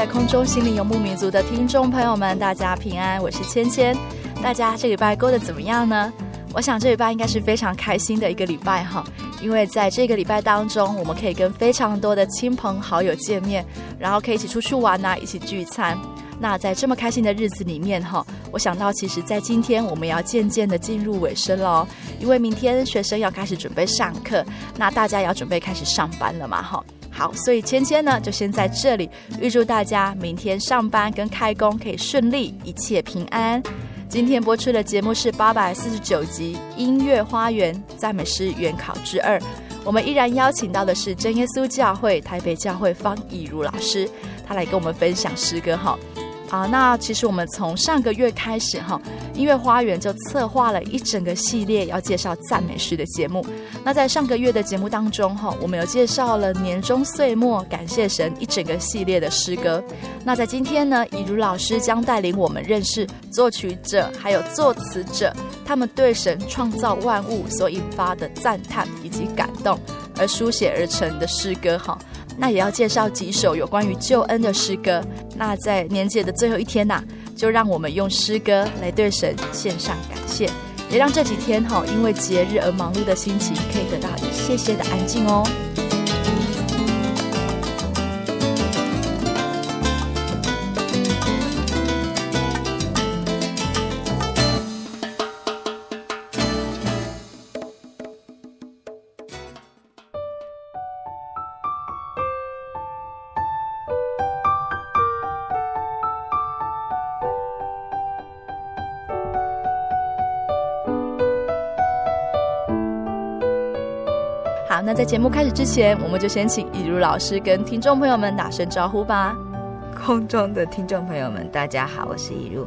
在空中心灵游牧民族的听众朋友们，大家平安，我是芊芊。大家这礼拜过得怎么样呢？我想这礼拜应该是非常开心的一个礼拜哈，因为在这个礼拜当中，我们可以跟非常多的亲朋好友见面，然后可以一起出去玩呐，一起聚餐。那在这么开心的日子里面哈，我想到其实，在今天我们要渐渐的进入尾声喽，因为明天学生要开始准备上课，那大家也要准备开始上班了嘛哈。好，所以芊芊呢，就先在这里预祝大家明天上班跟开工可以顺利，一切平安。今天播出的节目是八百四十九集《音乐花园赞美诗原考之二》，我们依然邀请到的是真耶稣教会台北教会方以如老师，他来跟我们分享诗歌哈。啊，那其实我们从上个月开始哈，音乐花园就策划了一整个系列要介绍赞美诗的节目。那在上个月的节目当中哈，我们有介绍了年终岁末感谢神一整个系列的诗歌。那在今天呢，以如老师将带领我们认识作曲者还有作词者，他们对神创造万物所引发的赞叹以及感动而书写而成的诗歌哈。那也要介绍几首有关于救恩的诗歌。那在年节的最后一天呐、就让我们用诗歌来对神献上感谢，也让这几天哈因为节日而忙碌的心情可以得到一些些的安静哦。在节目开始之前，我们就先请以如老师跟听众朋友们打声招呼吧。空中的听众朋友们，大家好，我是以如，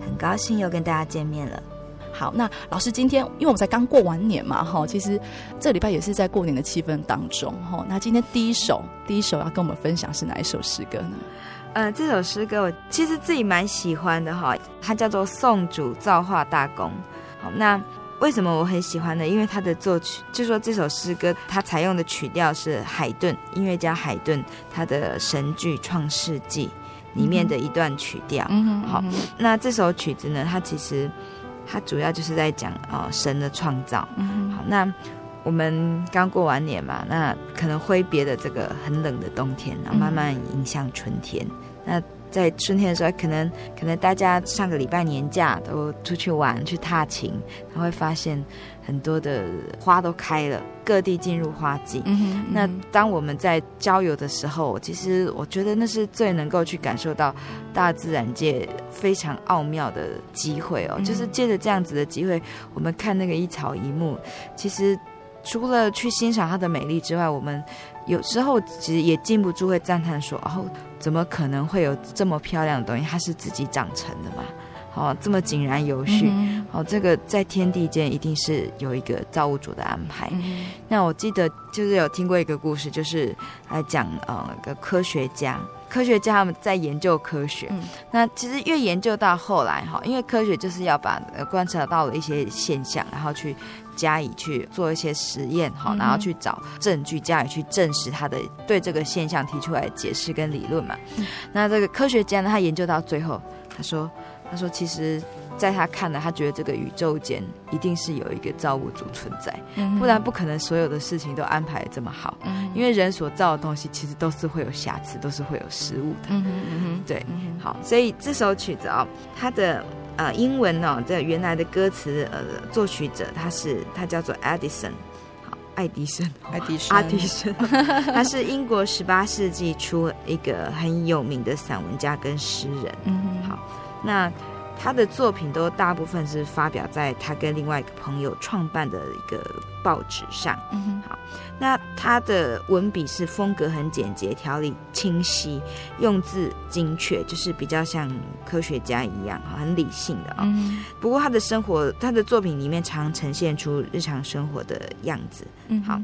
很高兴又跟大家见面了。好，那老师今天，因为我们才刚过完年嘛，哈，其实这礼拜也是在过年的气氛当中，哈。那今天第一首，第一首要跟我们分享是哪一首诗歌呢？呃，这首诗歌我其实自己蛮喜欢的，哈，它叫做《颂主造化大功》。好，那。为什么我很喜欢呢？因为他的作曲，就说这首诗歌，它采用的曲调是海顿音乐家海顿他的神剧《创世纪》里面的一段曲调。嗯，好，那这首曲子呢，它其实它主要就是在讲啊、哦、神的创造。嗯，好，那我们刚过完年嘛，那可能挥别的这个很冷的冬天，然后慢慢迎向春天。那在春天的时候，可能可能大家上个礼拜年假都出去玩去踏青，他会发现很多的花都开了，各地进入花季。那当我们在郊游的时候，其实我觉得那是最能够去感受到大自然界非常奥妙的机会哦。嗯、就是借着这样子的机会，我们看那个一草一木，其实除了去欣赏它的美丽之外，我们有时候其实也禁不住会赞叹说：“哦。”怎么可能会有这么漂亮的东西？它是自己长成的嘛？好、哦，这么井然有序。哦，这个在天地间一定是有一个造物主的安排。嗯、那我记得就是有听过一个故事，就是来讲呃一个科学家，科学家他们在研究科学。嗯，那其实越研究到后来哈，因为科学就是要把观察到的一些现象，然后去加以去做一些实验好，然后去找证据加以去证实他的对这个现象提出来的解释跟理论嘛。嗯，那这个科学家呢，他研究到最后，他说，他说其实。在他看来，他觉得这个宇宙间一定是有一个造物主存在，不然不可能所有的事情都安排得这么好。因为人所造的东西其实都是会有瑕疵，都是会有失误的。对，好，所以这首曲子啊、哦，它的呃英文呢、哦，这原来的歌词呃作曲者他是他叫做 Edison，好，爱迪生，爱迪生，爱迪生，他是英国十八世纪初一个很有名的散文家跟诗人。嗯好，那。他的作品都大部分是发表在他跟另外一个朋友创办的一个报纸上。好，那他的文笔是风格很简洁，条理清晰，用字精确，就是比较像科学家一样，很理性的啊。嗯，不过他的生活，他的作品里面常呈现出日常生活的样子。嗯，好。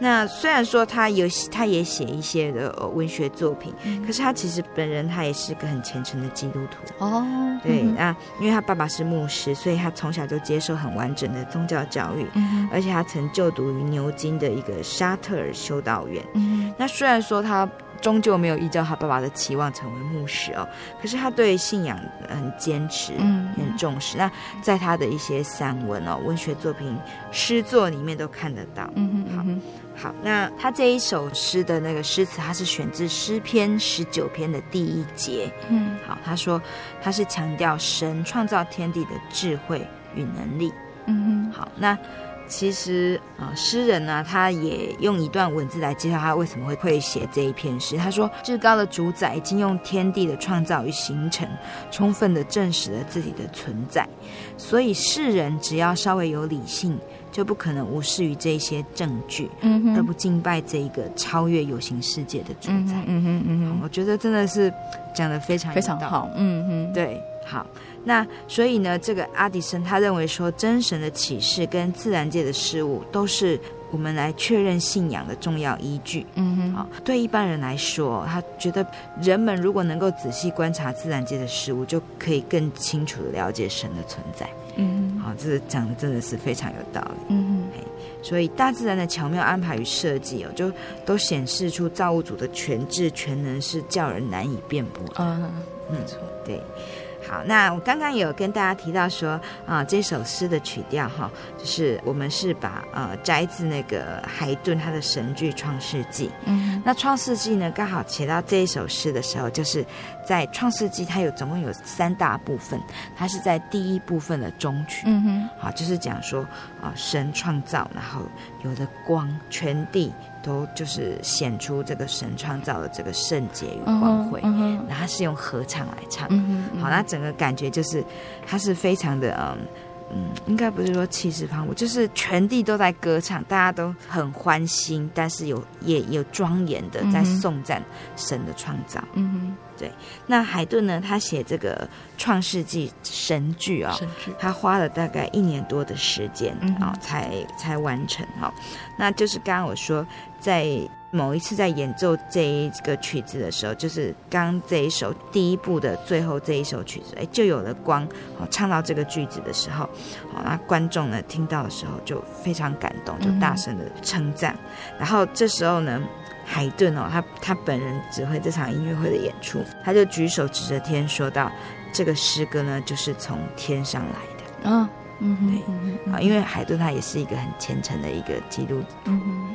那虽然说他有，他也写一些的文学作品，嗯、可是他其实本人他也是个很虔诚的基督徒哦。对，那、嗯、因为他爸爸是牧师，所以他从小就接受很完整的宗教教育，嗯、而且他曾就读于牛津的一个沙特尔修道院。嗯，那虽然说他终究没有依照他爸爸的期望成为牧师哦，可是他对信仰很坚持，嗯，很重视。那在他的一些散文哦、文学作品、诗作里面都看得到。嗯嗯，好。好，那他这一首诗的那个诗词，它是选自诗篇十九篇的第一节。嗯，好，他说他是强调神创造天地的智慧与能力。嗯哼，好，那其实啊，诗人呢，他也用一段文字来介绍他为什么会会写这一篇诗。他说，至高的主宰已经用天地的创造与形成，充分的证实了自己的存在，所以世人只要稍微有理性。就不可能无视于这些证据，嗯哼，而不敬拜这一个超越有形世界的主宰。嗯哼，嗯哼，我觉得真的是讲的非常非常好。嗯哼，对，好。那所以呢，这个阿迪生他认为说，真神的启示跟自然界的事物都是我们来确认信仰的重要依据。嗯哼，好。对一般人来说，他觉得人们如果能够仔细观察自然界的事物，就可以更清楚的了解神的存在。嗯，好，这是讲的真的是非常有道理。嗯哼，所以大自然的巧妙安排与设计哦，就都显示出造物主的全智全能是叫人难以辩驳的。嗯，没错，对。好，那我刚刚有跟大家提到说啊，这首诗的曲调哈，就是我们是把呃摘自那个海顿他的神剧《创世纪》。嗯，那《创世纪》呢，刚好写到这一首诗的时候，就是在《创世纪》它有总共有三大部分，它是在第一部分的中曲。嗯哼，好，就是讲说啊，神创造，然后有了光，全地。都就是显出这个神创造的这个圣洁与光辉，然后他是用合唱来唱，好，那整个感觉就是，它是非常的嗯嗯，应该不是说气势磅礴，就是全地都在歌唱，大家都很欢欣，但是有也有庄严的在颂赞神的创造，嗯哼。对，那海顿呢？他写这个《创世纪》神剧啊，他花了大概一年多的时间啊，才才完成哈。那就是刚刚我说，在某一次在演奏这一个曲子的时候，就是刚这一首第一部的最后这一首曲子，哎，就有了光，哦唱到这个句子的时候，好，那观众呢听到的时候就非常感动，就大声的称赞。然后这时候呢。海顿哦，他他本人指挥这场音乐会的演出，他就举手指着天说道：“这个诗歌呢，就是从天上来的。”啊，嗯，对，啊，因为海顿他也是一个很虔诚的一个基督徒，嗯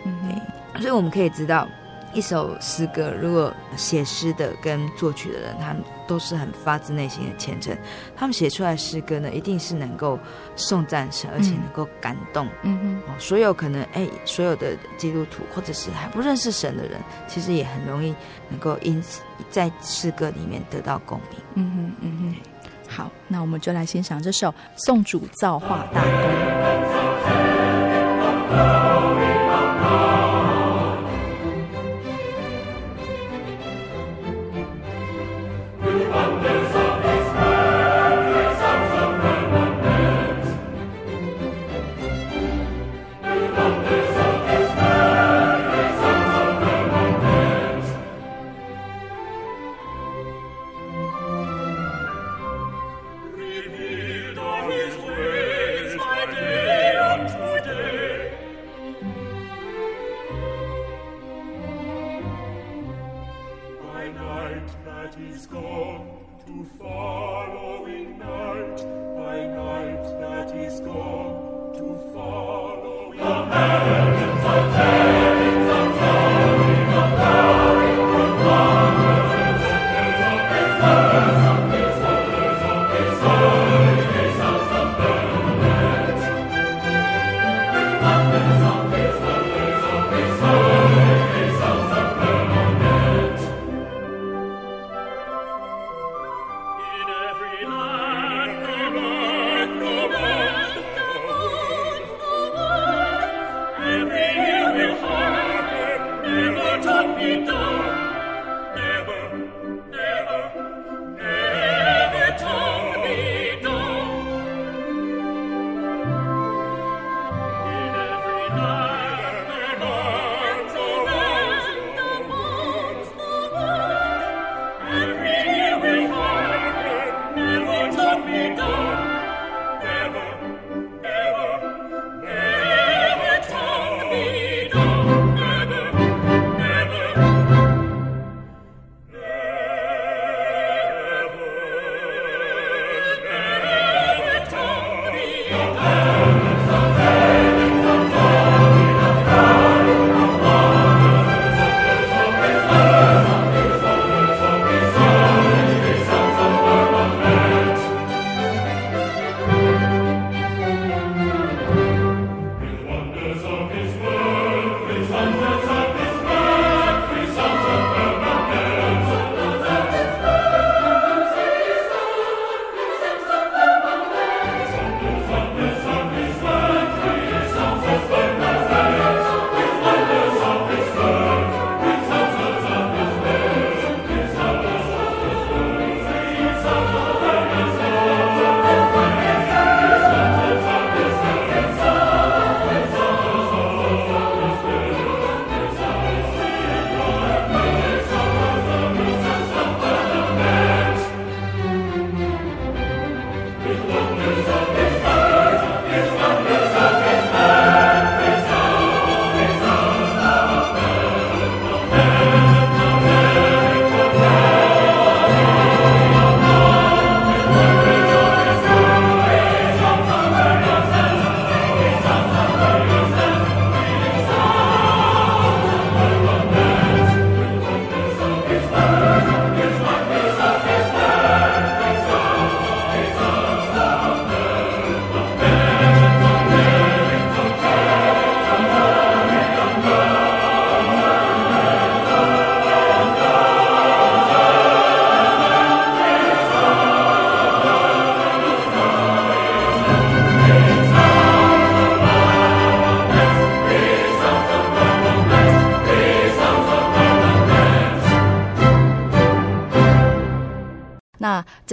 对，所以我们可以知道。一首诗歌，如果写诗的跟作曲的人，他们都是很发自内心的虔诚，他们写出来的诗歌呢，一定是能够颂赞神，而且能够感动。嗯哼，哦，所有可能哎，所有的基督徒或者是还不认识神的人，其实也很容易能够因此在诗歌里面得到共鸣。嗯哼，嗯哼，好，那我们就来欣赏这首《颂主造化大功》。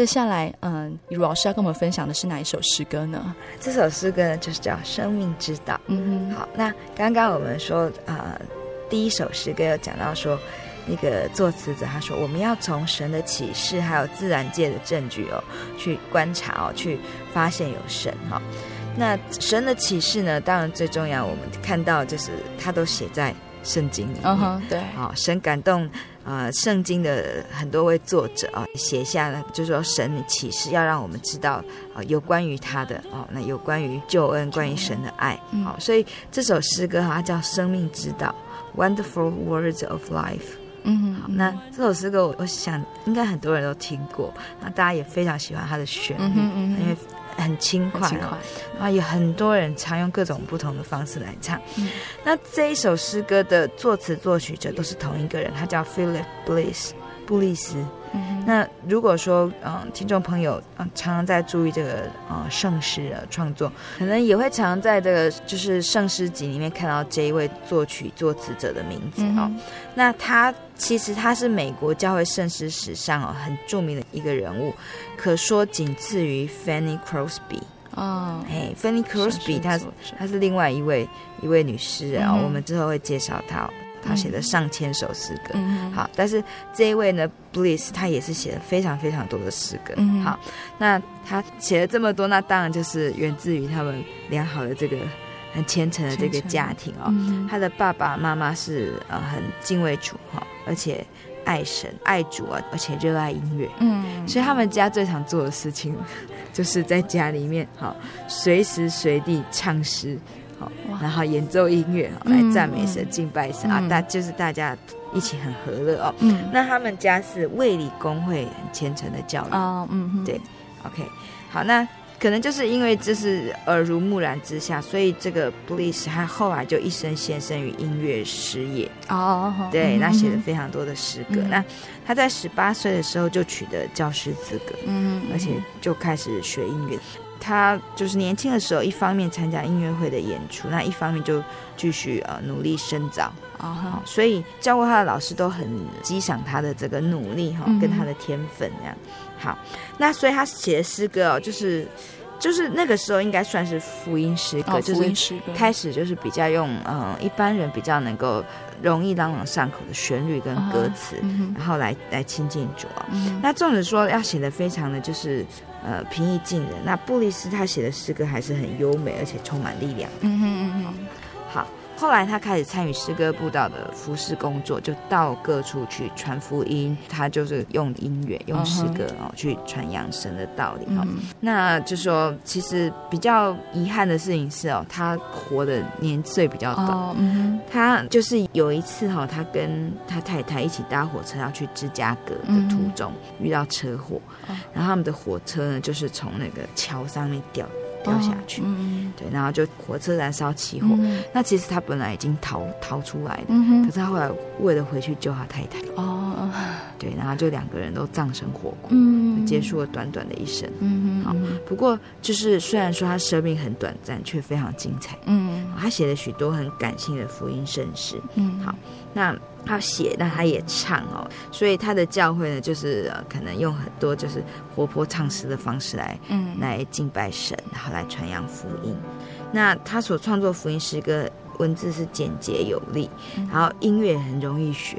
接下来，嗯，雨茹老师要跟我们分享的是哪一首诗歌呢？这首诗歌呢，就是叫《生命之道》。嗯哼，好，那刚刚我们说，啊、呃，第一首诗歌有讲到说，那个作词者他说，我们要从神的启示，还有自然界的证据哦，去观察哦，去发现有神哈、哦。那神的启示呢，当然最重要，我们看到就是他都写在圣经里面。嗯哼，对，好，神感动。呃，圣经的很多位作者啊，写下了，就是说神的启示，要让我们知道啊、呃，有关于他的哦，那有关于救恩，关于神的爱，好、所以这首诗歌哈，它叫《生命之道》（Wonderful Words of Life）。嗯，好，那这首诗歌我我想应该很多人都听过，那大家也非常喜欢它的旋律，嗯嗯、因为。很轻快，轻快啊！有很多人常用各种不同的方式来唱。嗯、那这一首诗歌的作词作曲者都是同一个人，他叫 Philip Bliss 布利斯。嗯、那如果说嗯，听众朋友嗯常常在注意这个嗯圣诗的创作，可能也会常常在这个就是圣诗集里面看到这一位作曲作词者的名字哦。嗯、那他其实他是美国教会圣诗史上哦很著名的一个人物。可说仅次于 Fanny Crosby 哦，哎，Fanny Crosby，她她是另外一位一位女诗人，嗯、我们之后会介绍她，她写的上千首诗歌。嗯、好，但是这一位呢，Bliss，她也是写了非常非常多的诗歌。嗯、好，那她写了这么多，那当然就是源自于他们良好的这个很虔诚的这个家庭哦。她、嗯、的爸爸妈妈是呃很敬畏主哈，而且。爱神、爱主啊，而且热爱音乐。嗯，所以他们家最常做的事情，就是在家里面好，随时随地唱诗，好，然后演奏音乐，来赞美神、敬拜神啊。大就是大家一起很和乐哦。嗯，那他们家是卫理公会很虔诚的教育哦。嗯，对。OK，好，那。可能就是因为这是耳濡目染之下，所以这个 Bliss 他后来就一生献身于音乐事业哦。对，那写了非常多的诗歌。嗯、那他在十八岁的时候就取得教师资格，嗯，而且就开始学音乐。他就是年轻的时候，一方面参加音乐会的演出，那一方面就继续呃努力深造哦。所以教过他的老师都很激赏他的这个努力哈，跟他的天分这样。好，那所以他写的诗歌哦，就是就是那个时候应该算是福音诗歌，就是开始就是比较用嗯一般人比较能够容易朗朗上口的旋律跟歌词，然后来来亲近主啊。那纵使说要写的非常的就是呃平易近人，那布利斯他写的诗歌还是很优美，而且充满力量。嗯哼嗯嗯，好。后来他开始参与诗歌布道的服事工作，就到各处去传福音。他就是用音乐、用诗歌哦去传扬神的道理哦。那就说，其实比较遗憾的事情是哦，他活的年岁比较短。他就是有一次哈，他跟他太太一起搭火车要去芝加哥的途中遇到车祸，然后他们的火车呢就是从那个桥上面掉。掉下去，嗯、对，然后就火车燃烧起火。嗯、那其实他本来已经逃逃出来的，嗯、可是他后来为了回去救他太太，哦，对，然后就两个人都葬身火库，嗯、结束了短短的一生。嗯哼好，不过就是虽然说他生命很短暂，却非常精彩。嗯，他写了许多很感性的福音圣诗。嗯，好，那。他写，但他也唱哦，所以他的教会呢，就是、呃、可能用很多就是活泼唱诗的方式来，嗯，来敬拜神，然后来传扬福音。那他所创作福音诗歌，文字是简洁有力，然后音乐很容易学。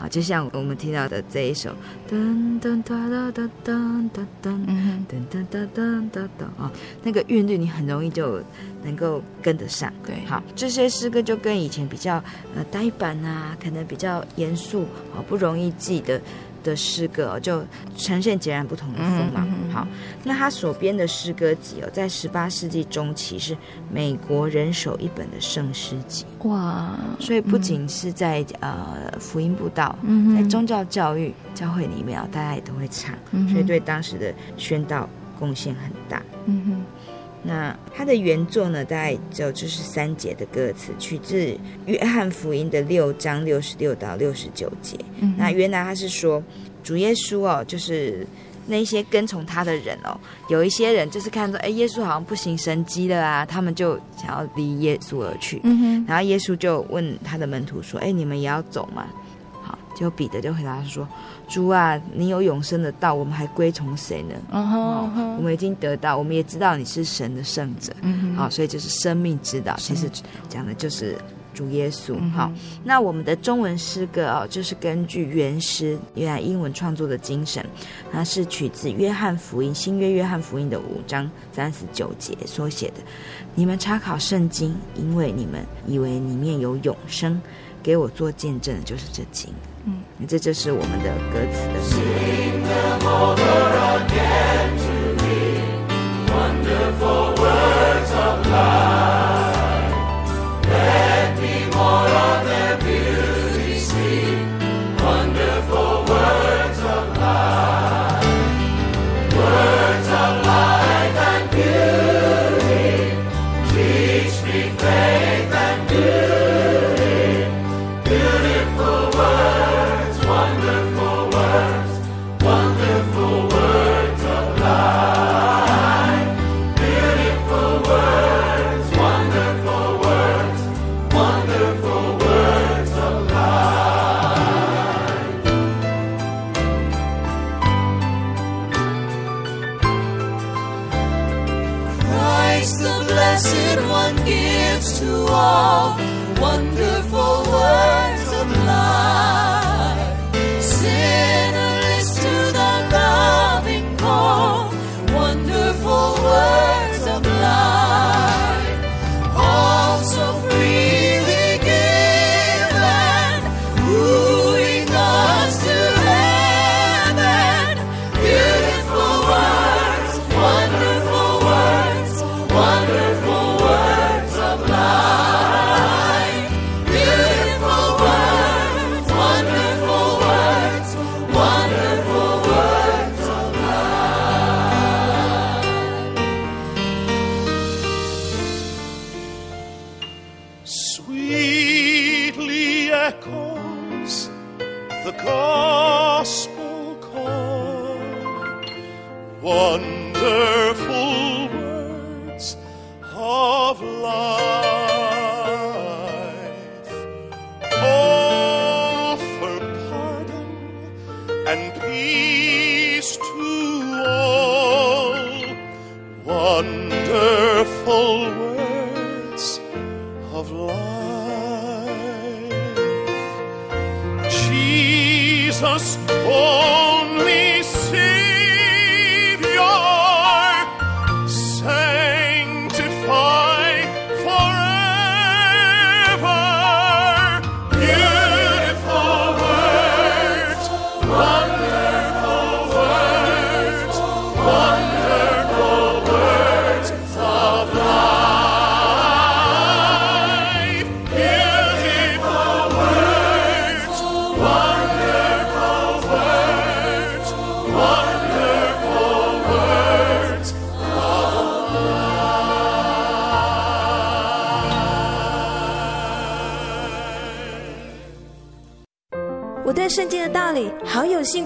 好，就像我们听到的这一首，噔噔哒哒哒噔噔噔，噔噔哒噔哒哒啊，那个韵律你很容易就能够跟得上。对，好，这些诗歌就跟以前比较呃呆板啊，可能比较严肃，啊不容易记的。的诗歌就呈现截然不同的风貌。好，那他所编的诗歌集哦，在十八世纪中期是美国人手一本的圣诗集。哇！所以不仅是在呃福音布道，在宗教教育教会里面啊，大家也都会唱，所以对当时的宣道贡献很大。嗯哼。那他的原作呢，大概只有就是三节的歌词，取自约翰福音的六章六十六到六十九节。嗯、那原来他是说，主耶稣哦，就是那些跟从他的人哦，有一些人就是看到哎，耶稣好像不行神迹了啊，他们就想要离耶稣而去。嗯、哼然后耶稣就问他的门徒说：“哎，你们也要走吗？”好，就彼得就回答说。主啊，你有永生的道，我们还归从谁呢？Uh huh, uh huh. 我们已经得到，我们也知道你是神的圣者。好、uh huh. 哦，所以就是生命之道，其实讲的就是主耶稣。好、uh 那我们的中文诗歌哦，就是根据原诗原来英文创作的精神，它是取自约翰福音新约约翰福音的五章三十九节所写的。你们查考圣经，因为你们以为里面有永生，给我做见证的就是这经。嗯，这就是我们的歌词的。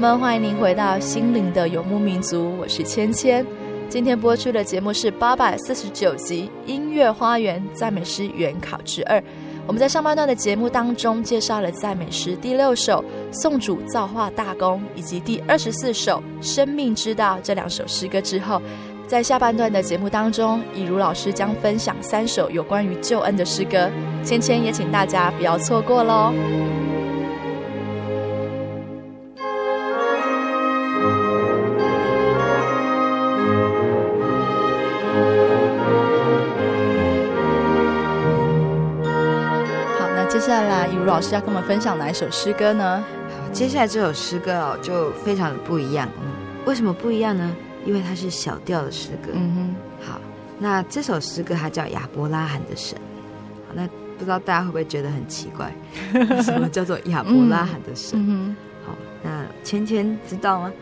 们，欢迎您回到心灵的游牧民族，我是芊芊。今天播出的节目是八百四十九集《音乐花园赞美诗原考之二》。我们在上半段的节目当中介绍了赞美诗第六首《颂主造化大功》以及第二十四首《生命之道》这两首诗歌之后，在下半段的节目当中，以如老师将分享三首有关于救恩的诗歌，芊芊也请大家不要错过喽。老师要跟我们分享哪一首诗歌呢？好，接下来这首诗歌哦，就非常的不一样。嗯，为什么不一样呢？因为它是小调的诗歌。嗯哼，好，那这首诗歌它叫亚伯拉罕的神。好，那不知道大家会不会觉得很奇怪，什么叫做亚伯拉罕的神？嗯好，那芊芊知道吗？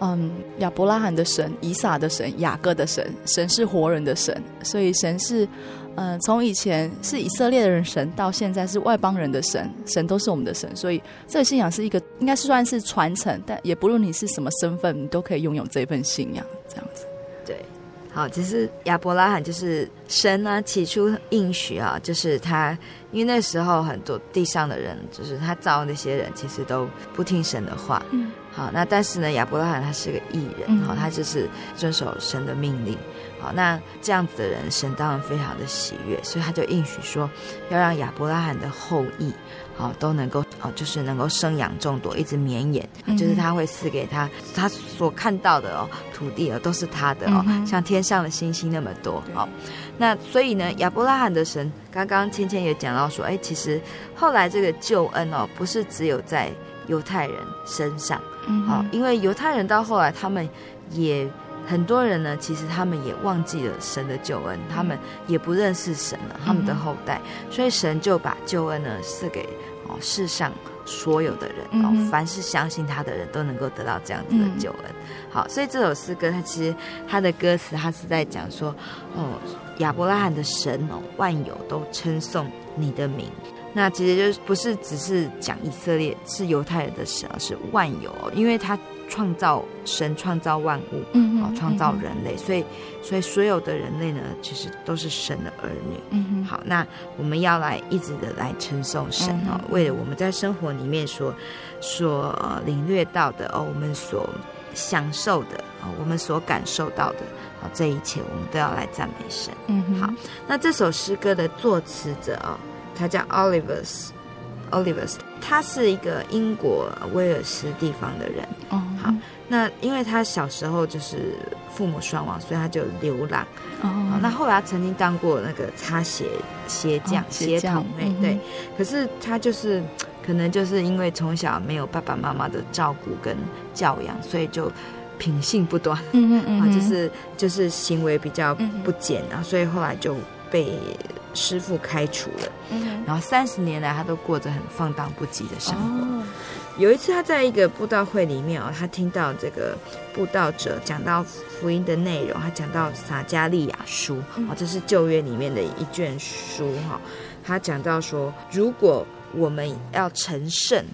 嗯，亚伯拉罕的神、以撒的神、雅各的神，神是活人的神，所以神是，嗯，从以前是以色列的人神，到现在是外邦人的神，神都是我们的神，所以这个信仰是一个，应该是算是传承，但也不论你是什么身份，你都可以拥有这份信仰，这样子。对，好，其实亚伯拉罕就是神呢、啊，起初应许啊，就是他，因为那时候很多地上的人，就是他造那些人，其实都不听神的话。嗯。好，那但是呢，亚伯拉罕他是个艺人，好、嗯，他就是遵守神的命令。好，那这样子的人，神当然非常的喜悦，所以他就应许说，要让亚伯拉罕的后裔，好，都能够哦，就是能够生养众多，一直绵延，嗯、就是他会赐给他他所看到的哦土地哦，都是他的哦，嗯、像天上的星星那么多。好，那所以呢，亚伯拉罕的神，刚刚芊芊也讲到说，哎，其实后来这个救恩哦，不是只有在犹太人身上，嗯，好，因为犹太人到后来他们也。很多人呢，其实他们也忘记了神的救恩，他们也不认识神了，他们的后代，所以神就把救恩呢赐给哦世上所有的人哦，凡是相信他的人都能够得到这样子的救恩。好，所以这首诗歌它其实它的歌词，它是在讲说哦，亚伯拉罕的神哦，万有都称颂你的名。那其实就不是只是讲以色列是犹太人的神，而是万有，因为他。创造神创造万物，嗯，好，创造人类，所以所以所有的人类呢，其实都是神的儿女。嗯哼，好，那我们要来一直的来称颂神哦，为了我们在生活里面所所领略到的哦，我们所享受的哦，我们所感受到的哦，这一切我们都要来赞美神。嗯哼，好，那这首诗歌的作词者哦，他叫 Olivers。Olivers，他是一个英国威尔斯地方的人。哦，好，那因为他小时候就是父母双亡，所以他就流浪。哦，那后来他曾经当过那个擦鞋鞋匠、鞋童妹，对。可是他就是可能就是因为从小没有爸爸妈妈的照顾跟教养，所以就品性不端。嗯嗯嗯，啊，就是就是行为比较不检啊，所以后来就被。师傅开除了，然后三十年来他都过着很放荡不羁的生活。有一次他在一个布道会里面哦，他听到这个布道者讲到福音的内容，他讲到撒加利亚书哦，这是旧约里面的一卷书哈。他讲到说，如果我们要成圣。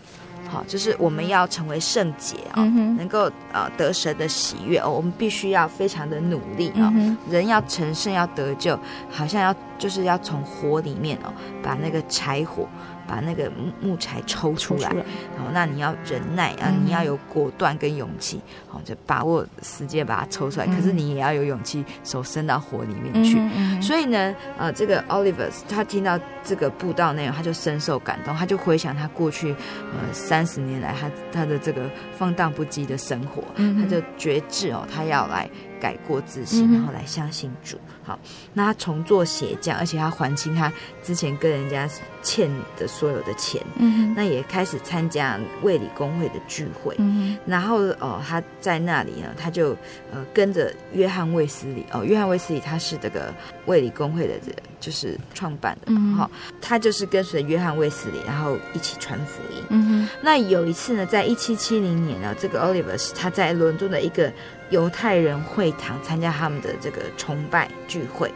好，就是我们要成为圣洁啊，嗯、能够呃得神的喜悦哦，我们必须要非常的努力啊。嗯、人要成圣要得救，好像要就是要从火里面哦，把那个柴火。把那个木材抽出来，好，那你要忍耐啊，你要有果断跟勇气，好，就把握时间把它抽出来。可是你也要有勇气，手伸到火里面去。所以呢，呃，这个 Olivers 他听到这个布道内容，他就深受感动，他就回想他过去呃三十年来他他的这个放荡不羁的生活，他就决志哦，他要来。改过自新，然后来相信主。好，那他重做鞋匠，而且他还清他之前跟人家欠的所有的钱。嗯哼，那也开始参加卫理公会的聚会。嗯哼，然后哦，他在那里呢，他就呃跟着约翰卫斯理。哦，约翰卫斯理他是这个卫理公会的这个就是创办的。嗯哼，好，他就是跟随约翰卫斯理，然后一起传福音。嗯哼，那有一次呢，在一七七零年呢，这个 Olivers 他在伦敦的一个。犹太人会堂参加他们的这个崇拜聚会，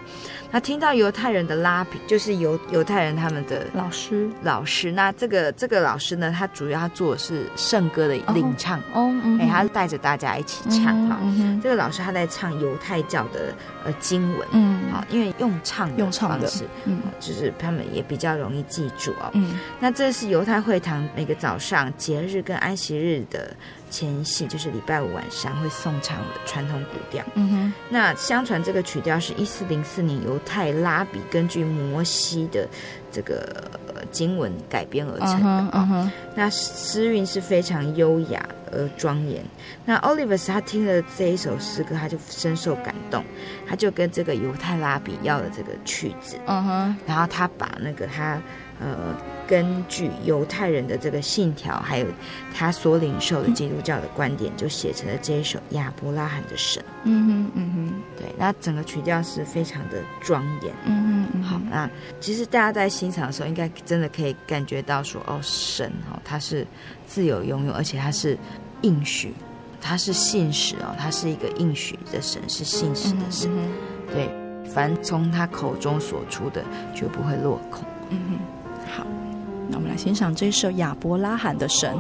那听到犹太人的拉比，就是犹犹太人他们的老师老师。那这个这个老师呢，他主要他做的是圣歌的领唱哦，哎，他带着大家一起唱哈。这个老师他在唱犹太教的呃经文，嗯，好，因为用唱用唱的方式，嗯，就是他们也比较容易记住哦。嗯，那这是犹太会堂每个早上节日跟安息日的。前戏就是礼拜五晚上会送唱的传统古调。嗯哼，那相传这个曲调是一四零四年犹太拉比根据摩西的这个经文改编而成的啊。Uh huh, uh huh. 那诗韵是非常优雅而庄严。那 Olivers 他听了这一首诗歌，他就深受感动，他就跟这个犹太拉比要了这个曲子。嗯哼、uh，huh. 然后他把那个他。呃，根据犹太人的这个信条，还有他所领受的基督教的观点，就写成了这一首《亚伯拉罕的神》。嗯哼，嗯哼，对，那整个曲调是非常的庄严。嗯哼，好，那其实大家在欣赏的时候，应该真的可以感觉到说，哦，神哦，他是自由拥有，而且他是应许，他是信实哦，他是一个应许的神，是信实的神。对，凡从他口中所出的，绝不会落空。嗯哼。那我们来欣赏这首亚伯拉罕的神。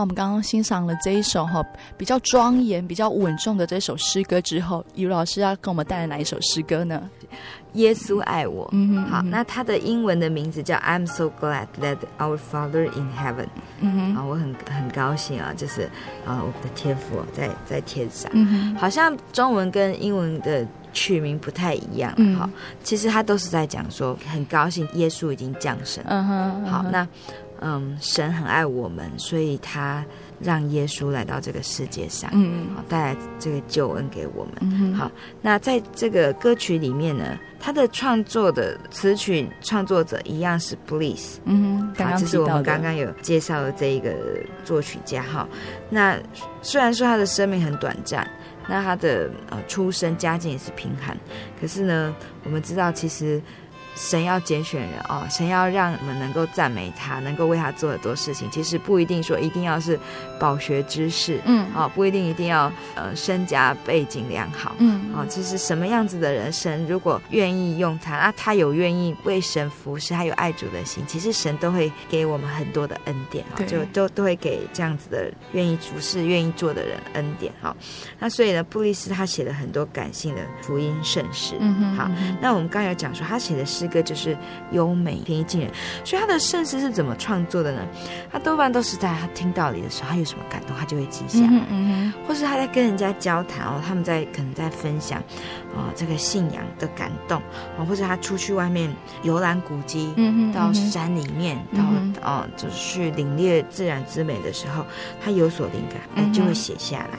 那我们刚刚欣赏了这一首哈比较庄严、比较稳重的这首诗歌之后，于老师要跟我们带来哪一首诗歌呢？耶稣爱我。嗯哼，好，那它的英文的名字叫 I'm so glad that our Father in heaven。嗯哼，啊，我很很高兴啊，就是啊，我们的天父在在天上。嗯哼，好像中文跟英文的取名不太一样。嗯，好，其实他都是在讲说很高兴耶稣已经降生。嗯哼，好，那嗯，神很爱我们，所以他。让耶稣来到这个世界上，嗯，好，带来这个救恩给我们。嗯，好，那在这个歌曲里面呢，他的创作的词曲创作者一样是 Bliss，嗯，刚刚这是我们刚刚有介绍的这一个作曲家哈。那虽然说他的生命很短暂，那他的呃出身家境也是贫寒，可是呢，我们知道其实。神要拣选人哦，神要让我们能够赞美他，能够为他做很多事情。其实不一定说一定要是饱学之士，嗯，啊、哦，不一定一定要呃身家背景良好，嗯，啊、哦，其实什么样子的人，神如果愿意用他，啊，他有愿意为神服侍，他有爱主的心，其实神都会给我们很多的恩典，啊、哦，就都都会给这样子的愿意服侍、愿意做的人恩典，好、哦，那所以呢，布利斯他写了很多感性的福音圣诗，嗯哼，好，那我们刚刚有讲说他写的诗。歌就是优美平易近人，所以他的圣诗是怎么创作的呢？他多半都是在他听道理的时候，他有什么感动，他就会记下来，嗯嗯，或是他在跟人家交谈哦，他们在可能在分享啊、呃、这个信仰的感动啊，或者他出去外面游览古迹，嗯到山里面，嗯、到啊、呃、就是去领略自然之美的时候，他有所灵感，哎，就会写下来。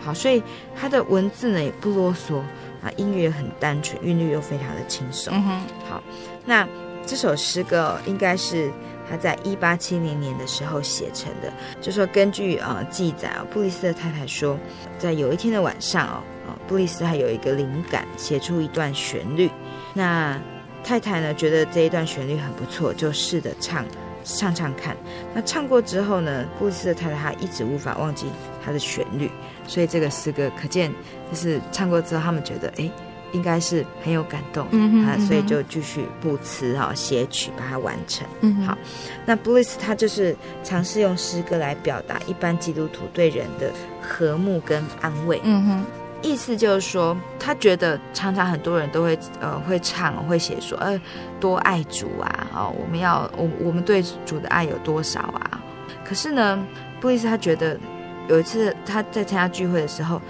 好，所以他的文字呢也不啰嗦。啊，音乐很单纯，韵律又非常的轻松。嗯哼，好，那这首诗歌应该是他在一八七零年的时候写成的。就说根据呃记载啊，布利斯的太太说，在有一天的晚上哦，布利斯还有一个灵感，写出一段旋律。那太太呢觉得这一段旋律很不错，就试着唱唱唱看。那唱过之后呢，布利斯的太太她一直无法忘记他的旋律。所以这个诗歌可见，就是唱过之后，他们觉得哎，应该是很有感动，嗯啊，所以就继续补词哈，写曲把它完成。嗯，好，那 Bliss 他就是尝试用诗歌来表达一般基督徒对人的和睦跟安慰。嗯哼，意思就是说，他觉得常常很多人都会呃会唱会写说，呃多爱主啊，哦我们要我我们对主的爱有多少啊？可是呢，Bliss 他觉得。有一次他在参加聚会的时候，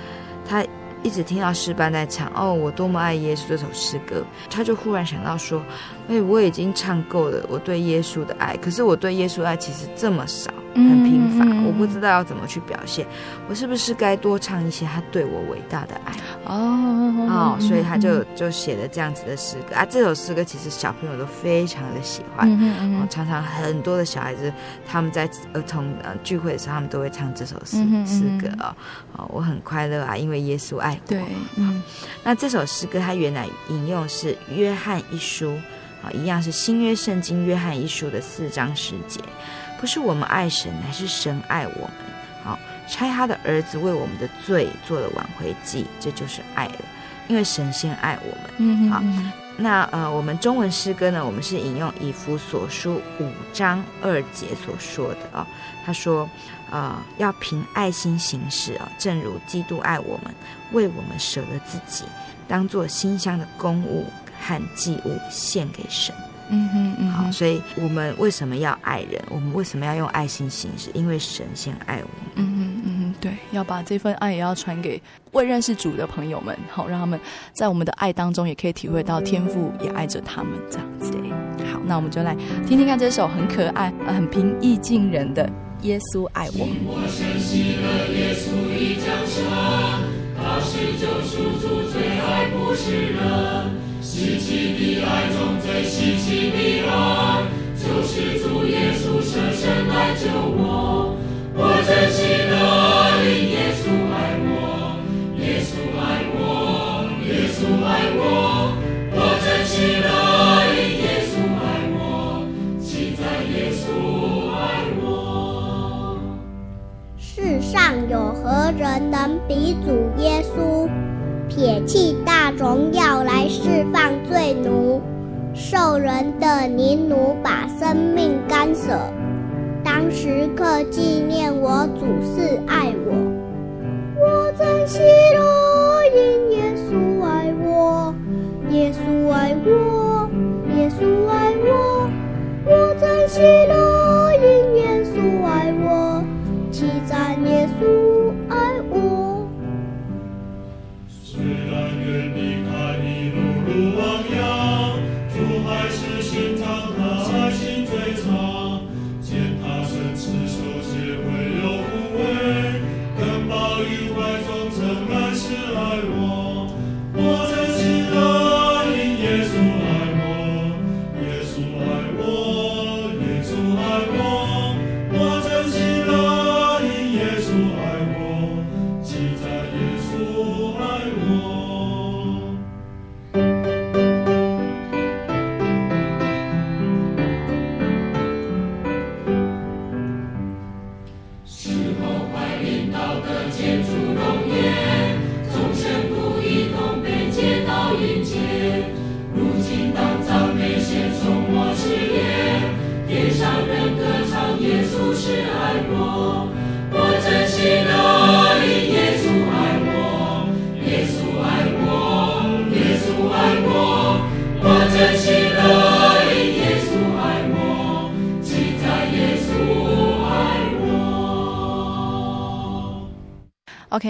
他一直听到诗班在唱“哦，我多么爱耶稣”这首诗歌，他就忽然想到说：“哎，我已经唱够了我对耶稣的爱，可是我对耶稣爱其实这么少。”很贫乏，我不知道要怎么去表现。我是不是该多唱一些他对我伟大的爱？哦哦，所以他就就写了这样子的诗歌啊。这首诗歌其实小朋友都非常的喜欢，嗯，常常很多的小孩子他们在儿童呃聚会的时候，他们都会唱这首诗诗歌啊。哦，我很快乐啊，因为耶稣爱我。对，嗯。那这首诗歌它原来引用是约翰一书啊，一样是新约圣经约翰一书的四章十节。不是我们爱神，乃是神爱我们。好，差他的儿子为我们的罪做了挽回祭，这就是爱了。因为神先爱我们。嗯好，那呃，我们中文诗歌呢，我们是引用以弗所书五章二节所说的啊、哦。他说，呃，要凭爱心行事啊、哦，正如基督爱我们，为我们舍了自己，当做馨香的公物和祭物献给神。嗯哼，嗯哼，好，所以我们为什么要爱人？我们为什么要用爱心行事？因为神先爱我们。嗯哼，嗯哼，对，要把这份爱也要传给未认识主的朋友们，好，让他们在我们的爱当中也可以体会到天父也爱着他们这样子。好，那我们就来听听看这首很可爱、很平易近人的《耶稣爱我》。我深信了耶稣已降生，他是救赎主，最爱不是人。稀奇的爱中最稀奇的爱，就是主耶稣舍身来救我。我真心的因耶稣爱我，耶稣爱我，耶稣爱我。我真心的因耶稣爱我，记在耶稣爱我。世上有何人能比主耶稣？撇弃大荣耀来释放罪奴，受人的凌辱，把生命干舍。当时刻纪念我主是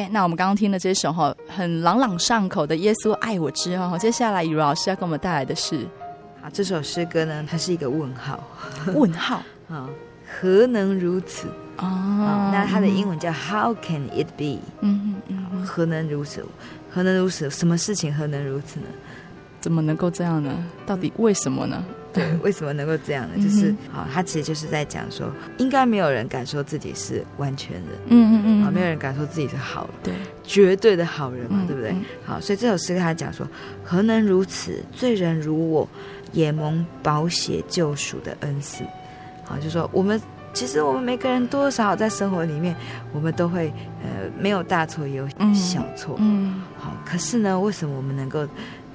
OK，那我们刚刚听的这首哈很朗朗上口的《耶稣爱我之后》，接下来以如老师要给我们带来的是啊，这首诗歌呢，它是一个问号问号啊，何能如此？哦好，那它的英文叫 How can it be？嗯嗯嗯，何能如此？何能如此？什么事情何能如此呢？怎么能够这样呢？到底为什么呢？对，为什么能够这样呢？就是好，他其实就是在讲说，应该没有人敢说自己是完全人，嗯嗯嗯，好，没有人敢说自己是好人，对，绝对的好人嘛，嗯对不对嗯？好，所以这首诗跟他讲说，何能如此？罪人如我，也蒙宝血救赎的恩赐。好，就说我们其实我们每个人多多少少在生活里面，我们都会呃没有大错也有小错，嗯，好，可是呢，为什么我们能够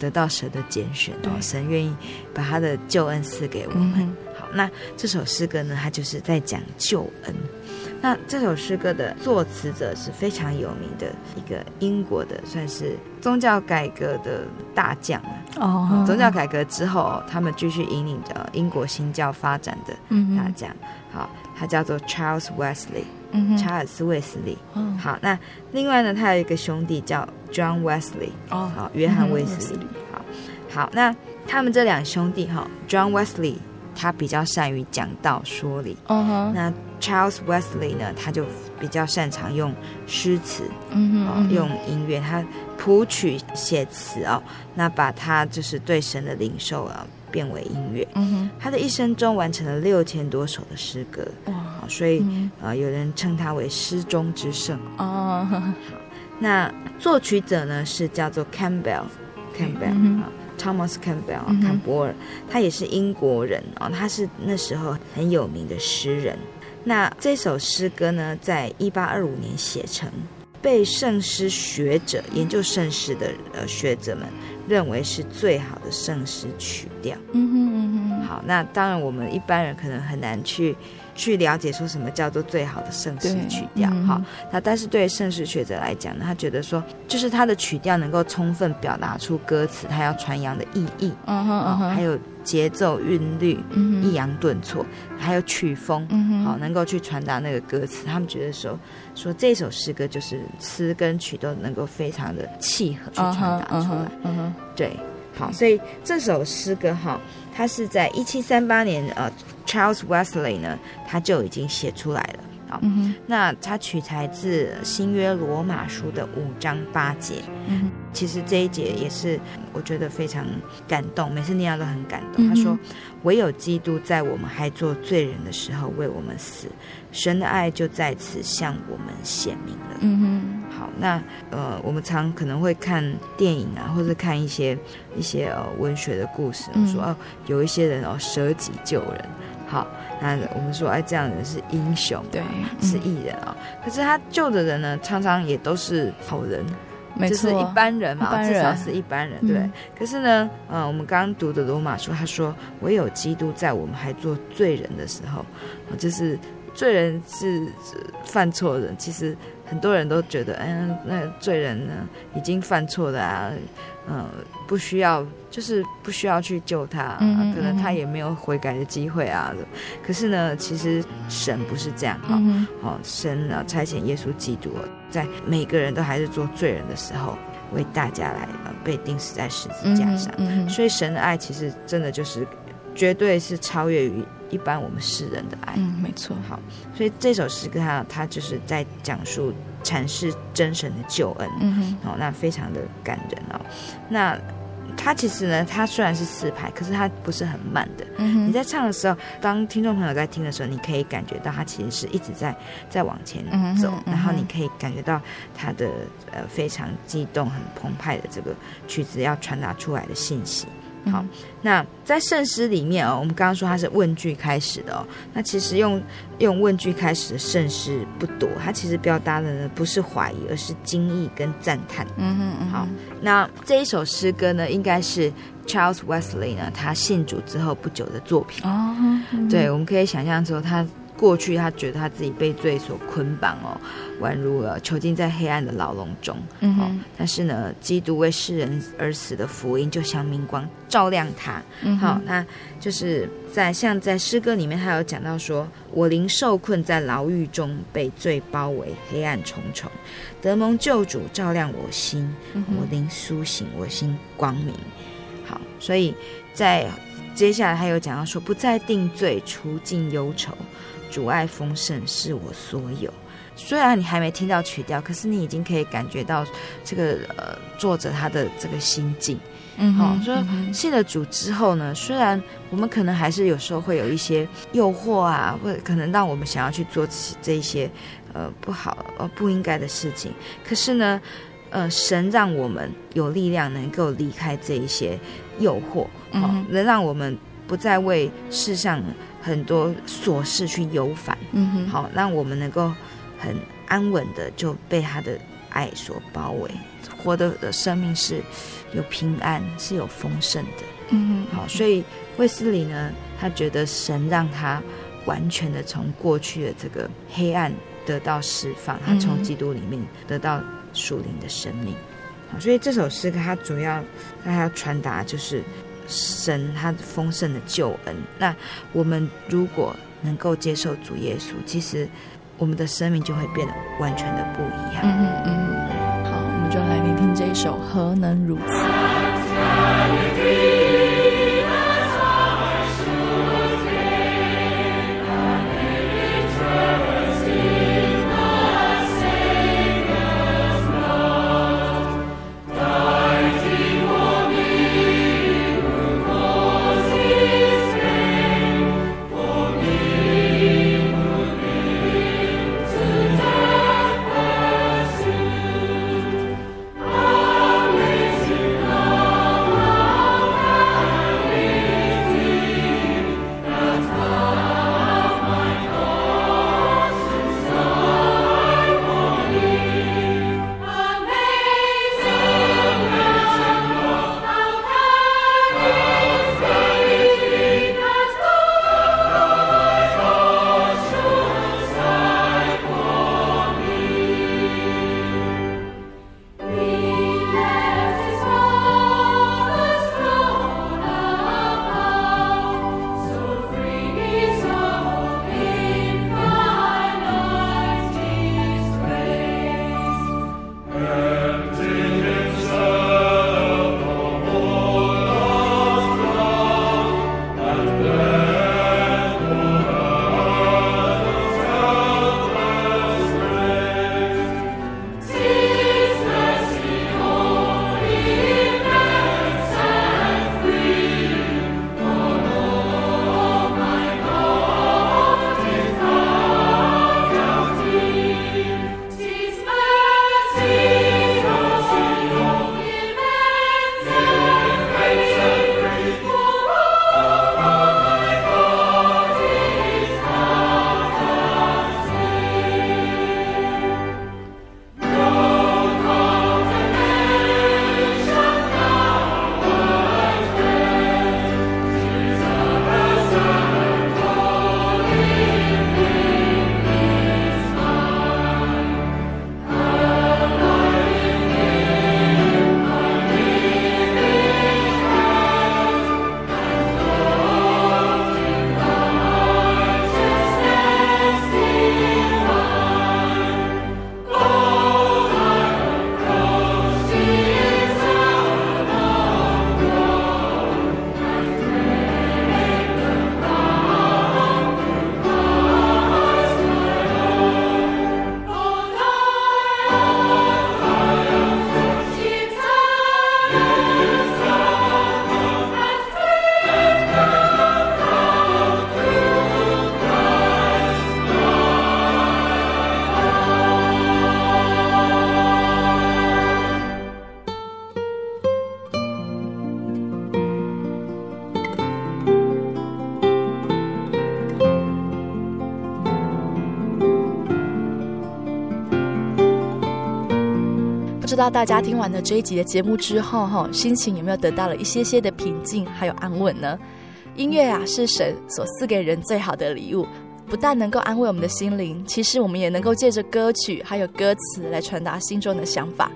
得到神的拣选哦？神愿意把他的救恩赐给我们。嗯好，那这首诗歌呢，它就是在讲救恩。那这首诗歌的作词者是非常有名的一个英国的，算是宗教改革的大将啊。哦，宗教改革之后，他们继续引领着英国新教发展的大将。好，他叫做 Charles Wesley，嗯，查尔斯·卫斯理。嗯，好，那另外呢，他有一个兄弟叫 John Wesley，哦，好，约翰·卫斯理。好，好，那他们这两兄弟哈，John Wesley 他比较善于讲道说理，哦，那 Charles Wesley 呢，他就比较擅长用诗词，嗯哦，用音乐，他谱曲写词哦，那把他就是对神的领受啊变为音乐。嗯哼，他的一生中完成了六千多首的诗歌，哇，所以嗯。呃，有人称他为诗中之圣。哦，好，那作曲者呢是叫做 Campbell，Campbell 嗯啊，Thomas Campbell 啊嗯，哼。坎博尔，他也是英国人啊，他是那时候很有名的诗人。那这首诗歌呢，在一八二五年写成，被圣诗学者研究圣诗的呃学者们认为是最好的圣诗曲调。嗯哼嗯哼，好，那当然我们一般人可能很难去去了解说什么叫做最好的圣诗曲调。嗯好，那但是对圣诗学者来讲呢，他觉得说，就是他的曲调能够充分表达出歌词他要传扬的意义，嗯哼嗯哦，哼，还有节奏韵律、嗯抑扬顿挫，还有曲风，好，能够去传达那个歌词。他们觉得说，说这首诗歌就是词跟曲都能够非常的契合去传达嗯出来。哼嗯哼，对，好，所以这首诗歌哈，它是在一七三八年，呃，Charles Wesley 呢，他就已经写出来了。好，嗯哼，那它取材自新约罗马书的五章八节。嗯，其实这一节也是我觉得非常感动，每次念到都很感动。他说：“唯有基督在我们还做罪人的时候为我们死，神的爱就在此向我们显明了。”嗯哼，好，那呃，我们常可能会看电影啊，或者看一些一些呃文学的故事，嗯说哦，有一些人哦舍己救人。好，那我们说哎，这样的人是英雄，对，是艺人啊、哦。可是他救的人呢，常常也都是好人，没错，就是一般人嘛，人至少是一般人，对。嗯可是呢，呃，我们刚刚读的罗马书，他说唯有基督在我们还做罪人的时候，呃就是罪人是犯错人，其实很多人都觉得，嗯，那罪人呢已经犯错了啊，嗯，不需要，就是不需要去救他，嗯嗯嗯，可能他也没有悔改的机会啊。可是呢，其实神不是这样哈，嗯哦，神呢差遣耶稣基督，在每个人都还是做罪人的时候，为大家来被钉死在十字架上。所以神的爱其实真的就是绝对是超越于。一般我们世人的爱，嗯，没错。好，所以这首诗歌它它就是在讲述阐释真神的救恩，嗯哼，哦，那非常的感人哦。那他其实呢，他虽然是四拍，可是他不是很慢的。嗯，你在唱的时候，当听众朋友在听的时候，你可以感觉到他其实是一直在在往前走，然后你可以感觉到他的呃非常激动、很澎湃的这个曲子要传达出来的信息。好，那在圣诗里面哦，我们刚刚说它是问句开始的哦。那其实用用问句开始的圣诗不多，它其实表达的呢不是怀疑，而是惊异跟赞叹。嗯哼，嗯哼，好，那这一首诗歌呢，应该是 Charles Wesley 呢他信主之后不久的作品。哦，嗯、对，我们可以想象说他。过去他觉得他自己被罪所捆绑哦，宛如了囚禁在黑暗的牢笼中。嗯、哦，但是呢，基督为世人而死的福音就像明光照亮他。嗯，好，那就是在像在诗歌里面，他有讲到说：“我灵受困在牢狱中，被罪包围，黑暗重重，得蒙救主照亮我心，嗯、我灵苏醒，我心光明。”好，所以在接下来他有讲到说：“不再定罪，除尽忧愁。”主爱丰盛是我所有。虽然你还没听到曲调，可是你已经可以感觉到这个呃作者他的这个心境。嗯，好，说信了主之后呢，虽然我们可能还是有时候会有一些诱惑啊，或者可能让我们想要去做这一些呃不好呃不应该的事情，可是呢，呃，神让我们有力量能够离开这一些诱惑，嗯，能让我们不再为世上。很多琐事去忧烦，嗯哼，好，让我们能够很安稳的就被他的爱所包围，活的的生命是有平安，是有丰盛的，嗯哼，好，所以卫斯理呢，他觉得神让他完全的从过去的这个黑暗得到释放，他从基督里面得到属灵的生命，好，所以这首诗歌它主要它要传达就是。神他丰盛的救恩，那我们如果能够接受主耶稣，其实我们的生命就会变得完全的不一样。嗯嗯嗯，好，我们就来聆听这一首《何能如此》。知道大家听完了这一集的节目之后，哈，心情有没有得到了一些些的平静还有安稳呢？音乐啊，是神所赐给人最好的礼物，不但能够安慰我们的心灵，其实我们也能够借着歌曲还有歌词来传达心中的想法。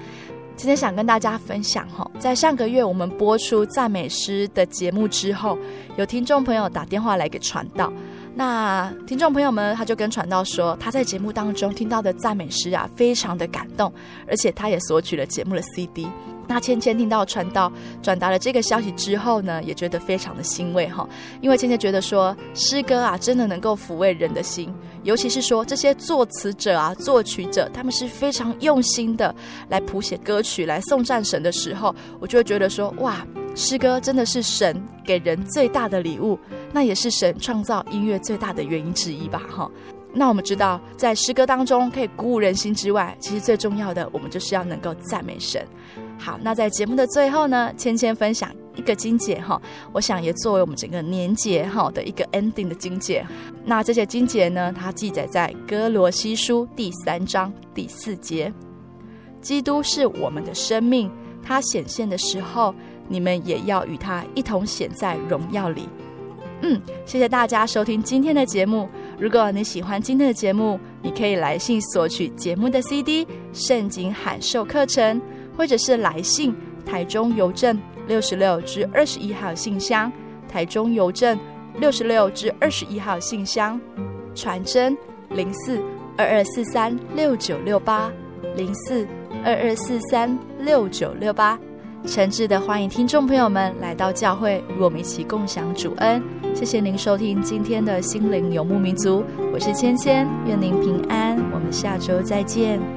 今天想跟大家分享哈，在上个月我们播出赞美诗的节目之后，有听众朋友打电话来给传道。那听众朋友们，他就跟传道说，他在节目当中听到的赞美诗啊，非常的感动，而且他也索取了节目的 CD。那芊芊听到传道转达了这个消息之后呢，也觉得非常的欣慰哈，因为芊芊觉得说，诗歌啊，真的能够抚慰人的心，尤其是说这些作词者啊、作曲者，他们是非常用心的来谱写歌曲来送战神的时候，我就会觉得说，哇。诗歌真的是神给人最大的礼物，那也是神创造音乐最大的原因之一吧？哈，那我们知道，在诗歌当中可以鼓舞人心之外，其实最重要的，我们就是要能够赞美神。好，那在节目的最后呢，芊芊分享一个经节哈，我想也作为我们整个年节哈的一个 ending 的经节。那这些经节呢，它记载在歌罗西书第三章第四节：基督是我们的生命，它显现的时候。你们也要与他一同显在荣耀里。嗯，谢谢大家收听今天的节目。如果你喜欢今天的节目，你可以来信索取节目的 CD《圣经函授课程》，或者是来信台中邮政六十六至二十一号信箱，台中邮政六十六至二十一号信箱，传真零四二二四三六九六八零四二二四三六九六八。诚挚的欢迎听众朋友们来到教会，与我们一起共享主恩。谢谢您收听今天的心灵游牧民族，我是芊芊，愿您平安，我们下周再见。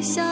笑